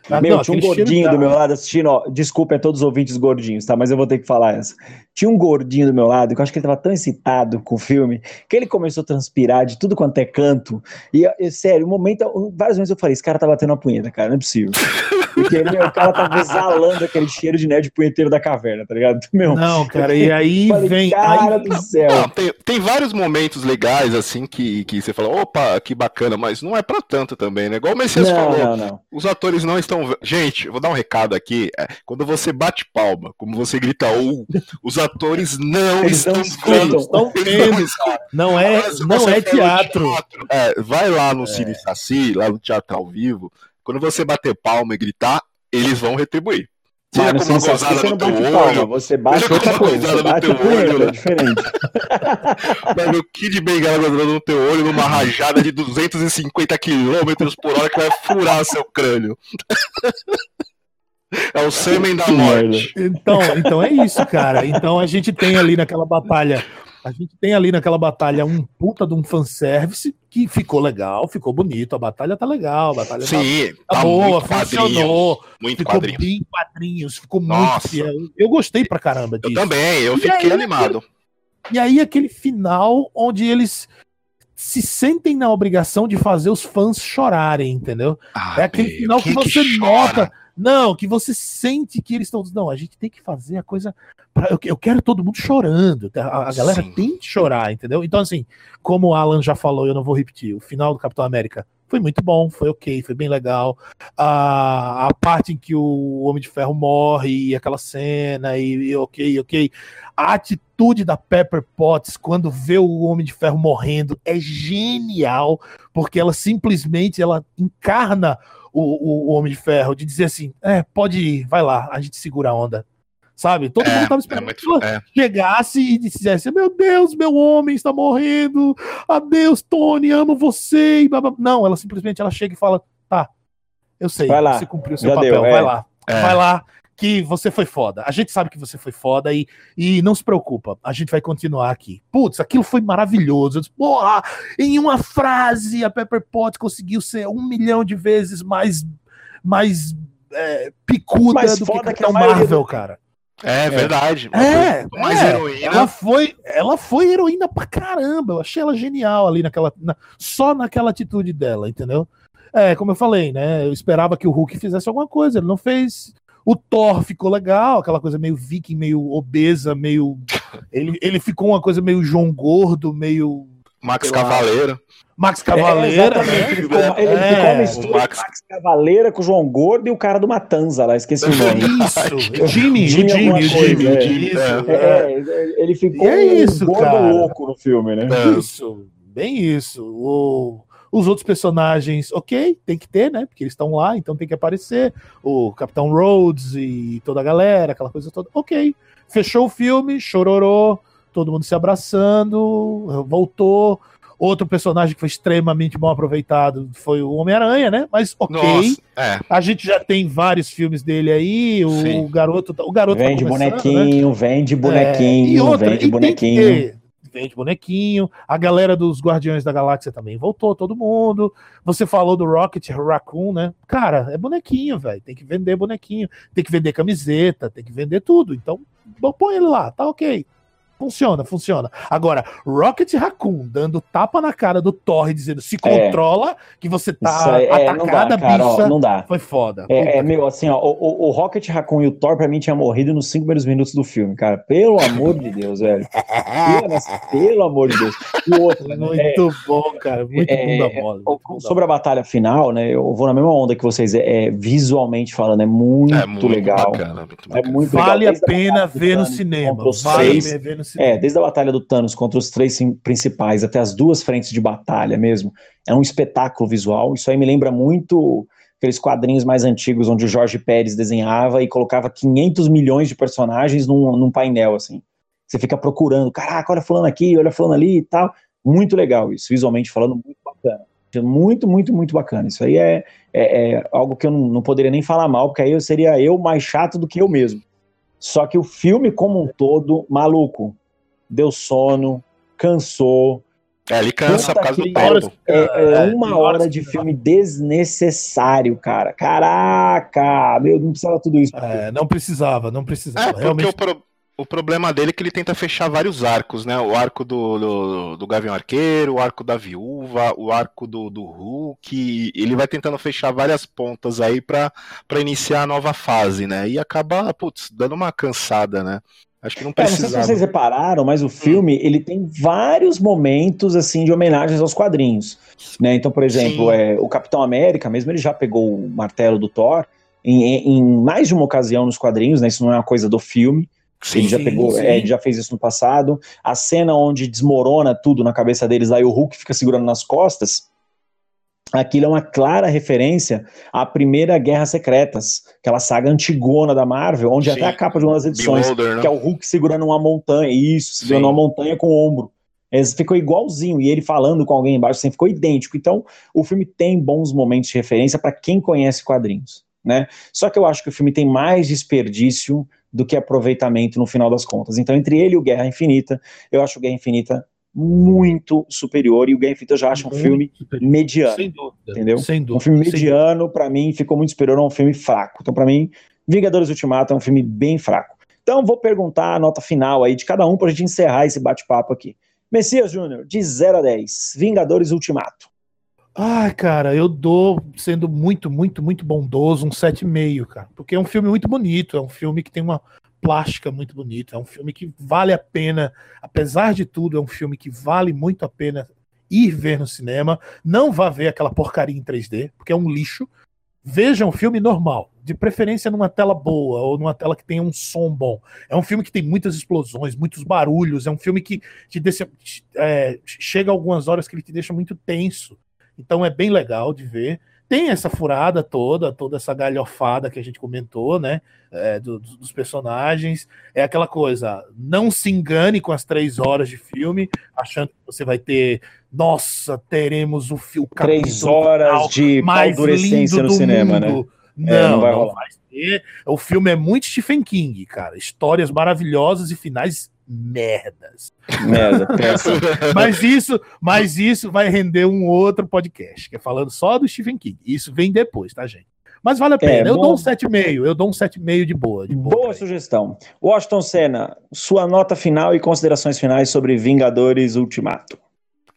Ah, Meu, não, tinha um gordinho do meu lado assistindo, ó, desculpa a todos os ouvintes gordinhos, tá? Mas eu vou ter que falar essa. Tinha um gordinho do meu lado, que eu acho que ele tava tão excitado com o filme, que ele começou a transpirar de tudo quanto é canto. E, e sério, um momento, várias vezes eu falei, esse cara tá batendo uma punheta, cara, não é possível. [LAUGHS] Porque meu, o cara tava exalando aquele cheiro de nerd punheteiro da caverna, tá ligado? Meu, não, cara, e aí falei, vem. Cara aí... do céu. Não, tem, tem vários momentos legais, assim, que, que você fala, opa, que bacana, mas não é pra tanto também, né? Igual o Messias não, falou, não, não. os atores não estão. Gente, vou dar um recado aqui. É, quando você bate palma, como você grita ou, os atores não Eles estão vendo. Estão vendo, Não é, não é teatro. teatro. É, vai lá no é. Cine Saci, lá no Teatro ao Vivo, quando você bater palma e gritar, eles vão retribuir. Seja Mano, como uma gozada você não bate olho, palma, você bate outra coisa, você bate o olho, é diferente. [LAUGHS] Mas o Kid Bengala gozando no teu olho numa rajada de 250 km por hora que vai furar seu crânio. [LAUGHS] É o sêmen da morte. Então, então é isso, cara. Então a gente tem ali naquela batalha a gente tem ali naquela batalha um puta de um fanservice que ficou legal, ficou bonito, a batalha tá legal, a batalha Sim, tá, tá boa, funcionou, muito ficou quadrinho. bem quadrinhos, ficou Nossa. muito fiel. Eu gostei pra caramba disso. Eu também, eu e fiquei aí, animado. E aí aquele final onde eles se sentem na obrigação de fazer os fãs chorarem, entendeu? Ah, é aquele final que, que você que nota não, que você sente que eles estão. Não, a gente tem que fazer a coisa. Pra... Eu, quero todo mundo chorando. A, a galera Sim. tem que chorar, entendeu? Então, assim, como o Alan já falou, eu não vou repetir. O final do Capitão América foi muito bom, foi ok, foi bem legal. A, a parte em que o Homem de Ferro morre, e aquela cena, e, e ok, ok. A atitude da Pepper Potts quando vê o Homem de Ferro morrendo é genial, porque ela simplesmente ela encarna o, o, Homem de Ferro, de dizer assim: é, pode ir, vai lá, a gente segura a onda. Sabe? Todo é, mundo tava esperando é muito, que ela é. chegasse e dissesse: Meu Deus, meu homem está morrendo, adeus, Tony, amo você. Não, ela simplesmente ela chega e fala: Tá, eu sei, vai lá, você cumpriu seu papel, deu, vai é. lá, é. vai lá, que você foi foda. A gente sabe que você foi foda e, e não se preocupa, a gente vai continuar aqui. Putz, aquilo foi maravilhoso. Disse, Porra, em uma frase a Pepper Potts conseguiu ser um milhão de vezes mais, mais é, picuda mais do que Capitão Marvel, cara. É, é verdade. É, mais é, heroína. Ela foi, ela foi heroína pra caramba. Eu achei ela genial ali naquela, na, só naquela atitude dela, entendeu? É, como eu falei, né? Eu esperava que o Hulk fizesse alguma coisa, ele não fez. O Thor ficou legal, aquela coisa meio viking, meio obesa, meio. Ele, ele ficou uma coisa meio João Gordo, meio. Max Cavaleira. Max Cavaleira. É, né? Ele ficou, ele é, ficou uma mistura Max... Max Cavaleira com o João Gordo e o cara do Matanza lá, esqueci o nome. Isso, Jimmy, Jimmy, Jimmy, Jimmy, é. Jimmy é. é. ele ficou é isso, um gordo cara. louco no filme, né? Isso, bem isso. O os outros personagens, ok, tem que ter, né? Porque eles estão lá, então tem que aparecer. O Capitão Rhodes e toda a galera, aquela coisa toda. Ok. Fechou o filme, chororô, todo mundo se abraçando, voltou. Outro personagem que foi extremamente bom aproveitado foi o Homem-Aranha, né? Mas ok. Nossa, é. A gente já tem vários filmes dele aí. O Sim. garoto, o garoto tá vende tá bonequinho, né? vende bonequinho, é, e outra, vende bonequinho vende bonequinho. A galera dos Guardiões da Galáxia também voltou, todo mundo. Você falou do Rocket Raccoon, né? Cara, é bonequinho, velho. Tem que vender bonequinho, tem que vender camiseta, tem que vender tudo. Então, põe ele lá, tá ok. Funciona, funciona. Agora, Rocket Raccoon dando tapa na cara do Thor dizendo se é. controla, é. que você tá é, atacada, não dá, cara, bicha. Ó, não dá. Foi foda. É, é meu, assim, ó, o, o, Rocket Raccoon e o Thor pra mim tinha morrido nos cinco primeiros minutos do filme, cara. Pelo amor de Deus, velho. Pelo amor de Deus. O outro, né, [LAUGHS] muito é, bom, cara. Muito é, bom da bola. Sobre a batalha final, né? Eu vou na mesma onda que vocês. É, visualmente falando, é muito, muito legal. Bacana, muito bacana. É muito vale legal. a pena ver no cinema. Vale a pena ver no É, desde a batalha do Thanos contra os três principais até as duas frentes de batalha mesmo. É um espetáculo visual. Isso aí me lembra muito aqueles quadrinhos mais antigos onde o Jorge Pérez desenhava e colocava 500 milhões de personagens num, num painel, assim. Você fica procurando, caraca, olha falando aqui, olha falando ali e tal. Muito legal isso, visualmente falando, muito bacana. Muito, muito, muito bacana. Isso aí é, é, é algo que eu não, não, poderia nem falar mal, porque aí eu seria eu mais chato do que eu mesmo. Só que o filme como um todo, maluco, deu sono, cansou. É, ele cansa por causa do tempo. É, é, é uma hora de filme desnecessário, cara. Caraca, meu, não precisava tudo isso. É, não precisava, não precisava. É, Realmente... o, pro, o problema dele é que ele tenta fechar vários arcos, né? O arco do, do, do Gavião Arqueiro, o arco da Viúva, o arco do, do Hulk. Ele vai tentando fechar várias pontas aí para iniciar a nova fase, né? E acaba, putz, dando uma cansada, né? Acho que não precisava. É, não sei se vocês repararam, mas o filme hum. ele tem vários momentos assim de homenagens aos quadrinhos, né? Então, por exemplo, é, o Capitão América, mesmo ele já pegou o martelo do Thor em, em, mais de uma ocasião nos quadrinhos, né? Isso não é uma coisa do filme. Sim, ele já pegou, é, ele já fez isso no passado. A cena onde desmorona tudo na cabeça deles, aí o Hulk fica segurando nas costas aquilo é uma clara referência à primeira Guerra Secretas, aquela saga antigona da Marvel, onde Sim. até a capa de uma das edições, Beholder, né? que é o Hulk segurando uma montanha, isso, segurando Sim. uma montanha com o ombro. Esse ficou igualzinho, e ele falando com alguém embaixo, assim, ficou idêntico. Então, o filme tem bons momentos de referência para quem conhece quadrinhos, né? Só que eu acho que o filme tem mais desperdício do que aproveitamento no final das contas. Então, entre ele e o Guerra Infinita, eu acho o Guerra Infinita muito superior e o Game Fit eu já acho um filme superior. mediano. Sem dúvida. Entendeu? Sem dúvida. Um filme mediano, para mim, ficou muito superior a um filme fraco. Então, para mim, Vingadores Ultimato é um filme bem fraco. Então, vou perguntar a nota final aí de cada um pra gente encerrar esse bate-papo aqui. Messias Júnior, de 0 a 10, Vingadores Ultimato. Ai, cara, eu dou, sendo muito, muito, muito bondoso, um 7,5, cara. Porque é um filme muito bonito, é um filme que tem uma plástica muito bonita. É um filme que vale a pena, apesar de tudo, é um filme que vale muito a pena ir ver no cinema. Não vá ver aquela porcaria em 3D, porque é um lixo. Veja um filme normal, de preferência numa tela boa ou numa tela que tenha um som bom. É um filme que tem muitas explosões, muitos barulhos. É um filme que te deixa, é, chega algumas horas que ele te deixa muito tenso. Então é bem legal de ver tem essa furada toda, toda essa galhofada que a gente comentou, né? É, do, dos personagens. É aquela coisa, não se engane com as três horas de filme, achando que você vai ter. Nossa, teremos o filme. Três horas de mais lindo no cinema, né? mundo. né? Não, é, não, vai, não vai ter. O filme é muito Stephen King, cara. Histórias maravilhosas e finais merdas. Merda, [LAUGHS] mas isso, mas isso vai render um outro podcast, que é falando só do Stephen King. Isso vem depois, tá, gente? Mas vale a é, pena. É, eu bom... dou um 7,5. Eu dou um 7,5 de boa. De boa, boa sugestão. Washington Senna, sua nota final e considerações finais sobre Vingadores Ultimato.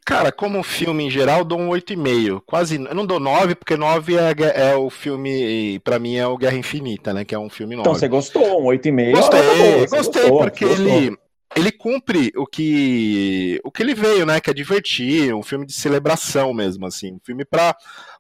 Cara, como filme em geral, dou um 8,5. Quase. Eu não dou 9, porque 9 é, é o filme. para mim é o Guerra Infinita, né? Que é um filme 9. Então você gostou, um 8,5. Gostei, gostei, gostei porque ele ele cumpre o que o que ele veio, né? Que é divertir, um filme de celebração mesmo, assim, um filme para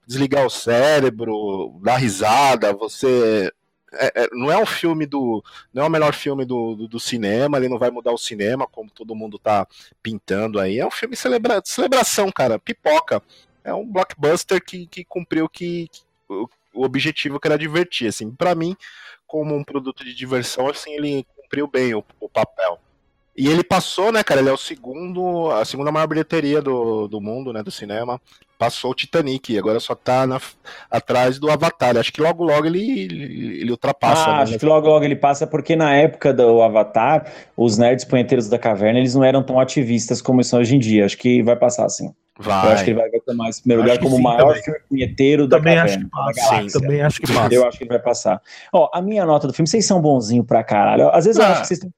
desligar o cérebro, dar risada, você é, é, não é um filme do. Não é o melhor filme do, do, do, cinema, ele não vai mudar o cinema, como todo mundo tá pintando aí. É um filme de celebra, celebração, cara. Pipoca. É um blockbuster que, que cumpriu que, que o, o, objetivo que era divertir. Assim, para mim, como um produto de diversão, assim, ele cumpriu bem o, o papel. E ele passou, né, cara? Ele é o segundo, a segunda maior bilheteria do, do mundo, né, do cinema. Passou o Titanic, agora só tá na, atrás do Avatar. Acho que logo logo ele, ele, ele ultrapassa. Ah, né? acho que logo logo ele passa, porque na época do Avatar, os nerds punheteiros da caverna, eles não eram tão ativistas como são hoje em dia. Acho que vai passar assim. Vai. Eu acho que ele vai tomar esse primeiro acho lugar como o maior também. filme punheteiro da também caverna. Acho que passa, sim, também acho que passa. Eu acho que ele vai passar. Ó, a minha nota do filme, vocês são bonzinhos pra caralho. Às vezes ah. eu acho que vocês estão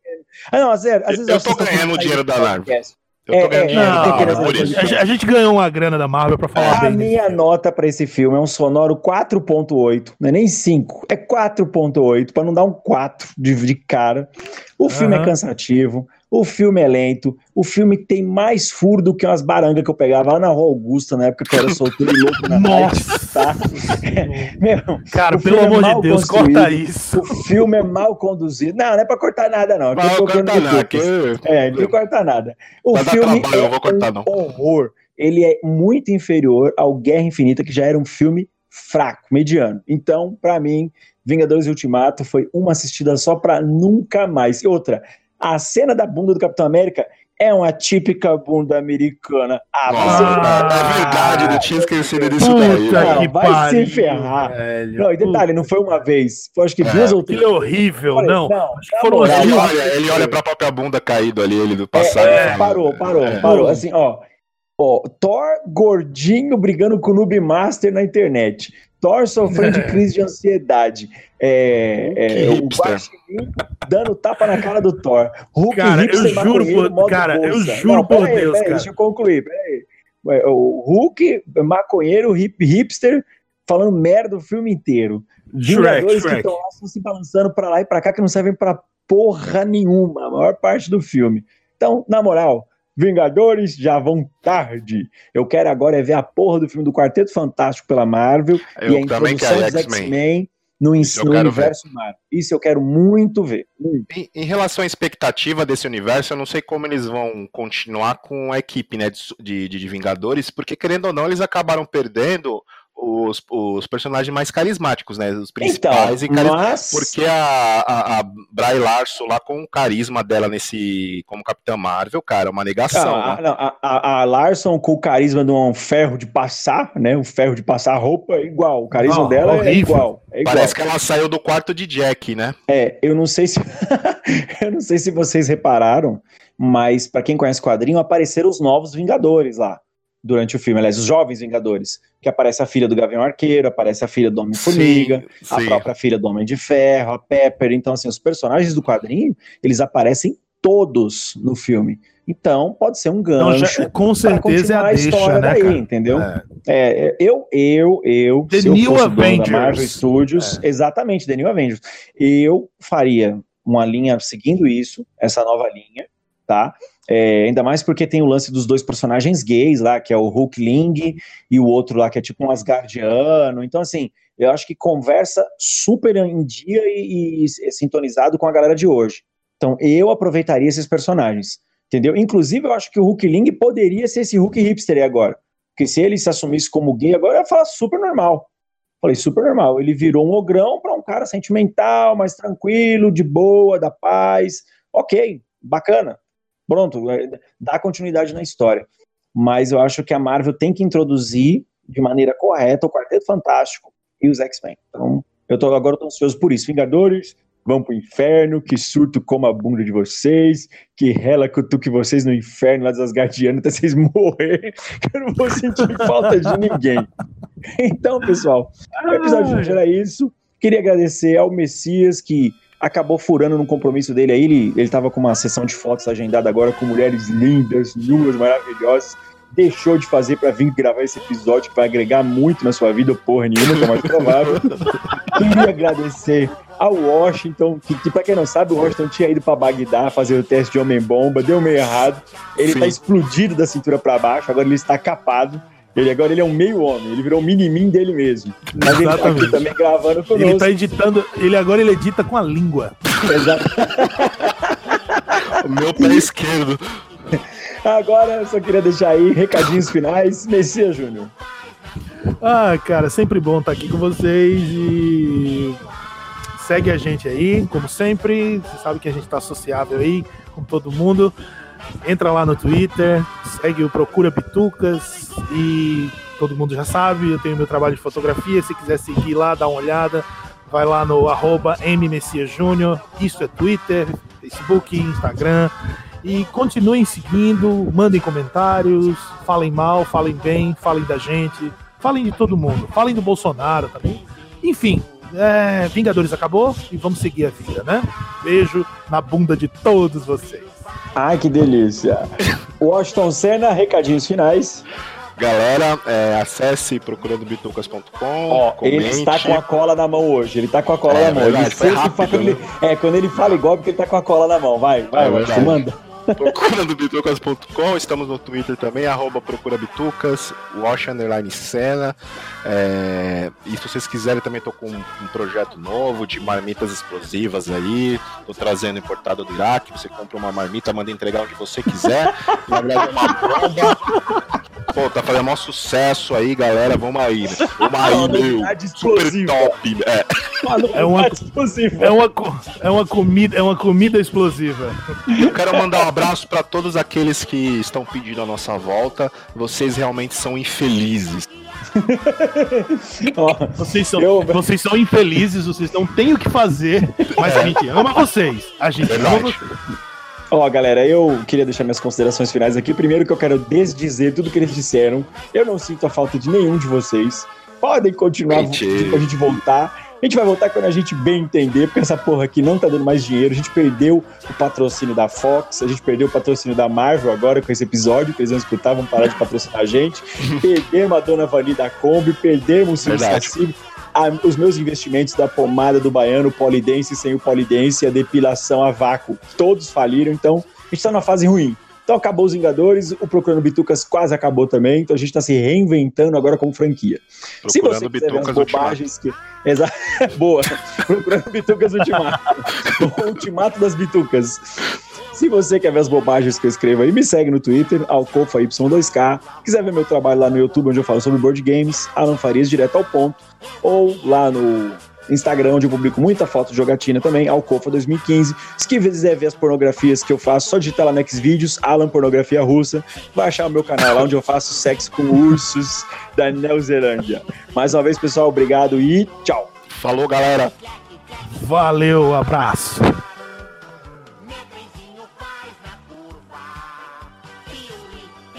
Ah, não, às vezes, às vezes eu, eu tô ganhando o dinheiro da Marvel. Eu tô ganhando é, é, a, gente ganhou uma grana da Marvel pra falar a bem. A minha nota pra esse filme é um sonoro 4.8, não é nem 5, é 4.8, pra não dar um 4 de, de cara. O filme é cansativo, o filme é lento, o filme tem mais furo do que umas barangas que eu pegava lá na Rua Augusta, na época que eu era solteiro e louco na [LAUGHS] Nossa! Tá? É, meu, Cara, pelo é amor de Deus, corta isso. O filme é mal conduzido. Não, não é pra cortar nada, não. Não, cortar nada. Que... É, não cortar nada. O Vai filme trabalho, é cortar, um horror. Ele é muito inferior ao Guerra Infinita, que já era um filme fraco, mediano. Então, para mim, Vingadores Ultimato foi uma assistida só pra nunca mais. E outra, a cena da bunda do Capitão América é uma típica bunda americana. Ah, ah é verdade, não tinha esquecido disso daí. Não, vai pariu, se ferrar. Velho. Não, e detalhe, não foi uma vez, foi acho que é. duas ou três. Que horrível, Falei, não. não foram ele, olha, ele olha pra própria bunda caído ali, ele do passado. É, é, parou, parou, é. parou. Assim, ó, ó, Thor gordinho brigando com o Noob Master na internet. Thor sofrendo de crise de ansiedade. É, é, o Guaxinim dando tapa na cara do Thor. Hulk cara, eu juro por, cara, eu juro Não, por Deus, cara. Deixa eu concluir, peraí. O Hulk, maconheiro, hip, hipster, falando merda o filme inteiro. Vingadores que estão lá se balançando pra lá e pra cá, que não servem pra porra nenhuma, a maior parte do filme. Então, na moral, Vingadores já vão tarde. Eu quero agora é ver a porra do filme do Quarteto Fantástico pela Marvel eu e a introdução dos X-Men no, no universo ver. Marvel. Isso eu quero muito ver. Muito. Em, em, relação à expectativa desse universo, eu não sei como eles vão continuar com a equipe né, de, de, de Vingadores, porque querendo ou não, eles acabaram perdendo os, os personagens mais carismáticos, né? Os principais então, e mas... Porque a, a, a Bry Larson lá com o carisma dela nesse como Capitã Marvel, cara, é uma negação. Ah, né? a, a, a, Larson com o carisma de um ferro de passar, né? O ferro de passar roupa é igual. O carisma não, dela é igual, é igual, Parece que ela saiu do quarto de Jack, né? É, eu não sei se [LAUGHS] eu não sei se vocês repararam, mas para quem conhece o quadrinho, apareceram os novos Vingadores lá durante o filme, aliás, os jovens Vingadores, que aparece a filha do Gavião Arqueiro, aparece a filha do Homem-Formiga, a própria filha do Homem de Ferro, a Pepper, então assim, os personagens do quadrinho, eles aparecem todos no filme. Então, pode ser um gancho. Não, já, com certeza é a, a história né, daí, cara? entendeu? É. É, eu, eu, eu, The se New eu Avengers. da Marvel Studios, é. exatamente, The New Avengers, eu faria uma linha seguindo isso, essa nova linha, tá? É, ainda mais porque tem o lance dos dois personagens gays lá, que é o Hulk Ling e o outro lá, que é tipo um Asgardiano. Então, assim, eu acho que conversa super em dia e, e, e sintonizado com a galera de hoje. Então, eu aproveitaria esses personagens, entendeu? Inclusive, eu acho que o Hulk Ling poderia ser esse Hulk hipster agora. Porque se ele se assumisse como gay agora, ia falar super normal. Falei, super normal. Ele virou um ogrão para um cara sentimental, mais tranquilo, de boa, da paz. Ok, bacana pronto, é, dá continuidade na história. Mas eu acho que a Marvel tem que introduzir de maneira correta o Quarteto Fantástico e os X-Men. Então, eu tô, agora eu tô ansioso por isso. Vingadores, vão pro inferno, que surto como a bunda de vocês, que rela cutuque vocês no inferno lá das guardianas até vocês morrerem, [LAUGHS] que eu não vou sentir falta de ninguém. Então, pessoal, o episódio de hoje era isso. Queria agradecer ao Messias que acabou furando num compromisso dele aí. Ele, ele tava com uma sessão de fotos agendada agora com mulheres lindas, nuas, maravilhosas. Deixou de fazer para vir gravar esse episódio que vai agregar muito na sua vida, porra nenhuma, que é mais provável. [LAUGHS] Queria agradecer ao Washington, que, que para quem não sabe, o Washington tinha ido para Bagdá fazer o teste de homem-bomba, deu meio errado. Ele Sim. tá explodido da cintura para baixo, agora ele está capado. Ele agora ele é um meio homem, ele virou um mini-min dele mesmo. Mas Exatamente. ele tá aqui também gravando conosco. Ele tá editando, ele agora ele edita com a língua. Exato. [LAUGHS] o meu pé esquerdo. Agora eu só queria deixar aí recadinhos finais. Messias Júnior. Ah, cara, sempre bom estar aqui com vocês e segue a gente aí, como sempre. Você sabe que a gente está associável aí com todo mundo. Entra lá no Twitter, segue o Procura Pitucas e todo mundo já sabe, eu tenho meu trabalho de fotografia, se quiser seguir lá, dá uma olhada, vai lá no arroba Júnior, isso é Twitter, Facebook, Instagram, e continuem seguindo, mandem comentários, falem mal, falem bem, falem da gente, falem de todo mundo, falem do Bolsonaro também. Enfim, é, Vingadores acabou e vamos seguir a vida, né? Beijo na bunda de todos vocês. Ai, que delícia. Washington Senna, recadinhos finais. Galera, é, acesse procurandobitucas.com. Ele está com a cola na mão hoje. Ele está com a cola é, na mão. Verdade, ele rápido, fala, quando, ele, né? é, quando ele fala igual, porque ele está com a cola na mão. Vai, vai, é, manda procurandobitucas.com, estamos no Twitter também, arroba procurabitucas, Wash Underline Cena. É, e se vocês quiserem, também estou com um projeto novo de marmitas explosivas aí. Estou trazendo importado do Iraque. Você compra uma marmita, manda entregar onde você quiser. Na verdade, é uma bomba. Pô, tá fazendo maior sucesso aí, galera. Vamos aí. Né? Vamos aí, meu. Super top. Né? É. é uma, é, uma, é uma comida, é uma comida explosiva. Eu quero mandar um abraço para todos aqueles que estão pedindo a nossa volta. Vocês realmente são infelizes. [LAUGHS] vocês, são, eu... vocês são infelizes, vocês não têm o que fazer, mas a gente ama vocês. A gente Verdade. ama vocês. Ó, oh, galera, eu queria deixar minhas considerações finais aqui. Primeiro que eu quero desdizer tudo que eles disseram. Eu não sinto a falta de nenhum de vocês. Podem continuar pra gente voltar. A gente vai voltar quando a gente bem entender, porque essa porra aqui não tá dando mais dinheiro. A gente perdeu o patrocínio da Fox, a gente perdeu o patrocínio da Marvel agora com esse episódio, que eles vão escutar, vão parar de patrocinar a gente. [LAUGHS] Perdemos a Dona Vani da Kombi, perdemos o Silvio os meus investimentos da pomada do baiano, polidense sem o polidense, a depilação a vácuo, todos faliram, então a gente tá numa fase ruim. Então acabou os Vingadores, o Procurando Bitucas quase acabou também, então a gente está se reinventando agora como franquia. Procurando se você Bitucas bobagens que. [LAUGHS] Boa. Procurando Bitucas Ultimato. [LAUGHS] o Ultimato das Bitucas. Se você quer ver as bobagens que eu escrevo aí, me segue no Twitter, alcofa2k. Quiser ver meu trabalho lá no YouTube, onde eu falo sobre board games, Alan Farias, direto ao ponto. Ou lá no Instagram, onde eu publico muita foto de jogatina também, Alcofa 2015. Se quiser ver as pornografias que eu faço, só digitar lá no Xvideos, Alan Pornografia Russa. Vai achar o meu canal lá onde eu faço sexo com ursos da Neozelândia. Mais uma vez, pessoal, obrigado e tchau. Falou, galera. Valeu, abraço.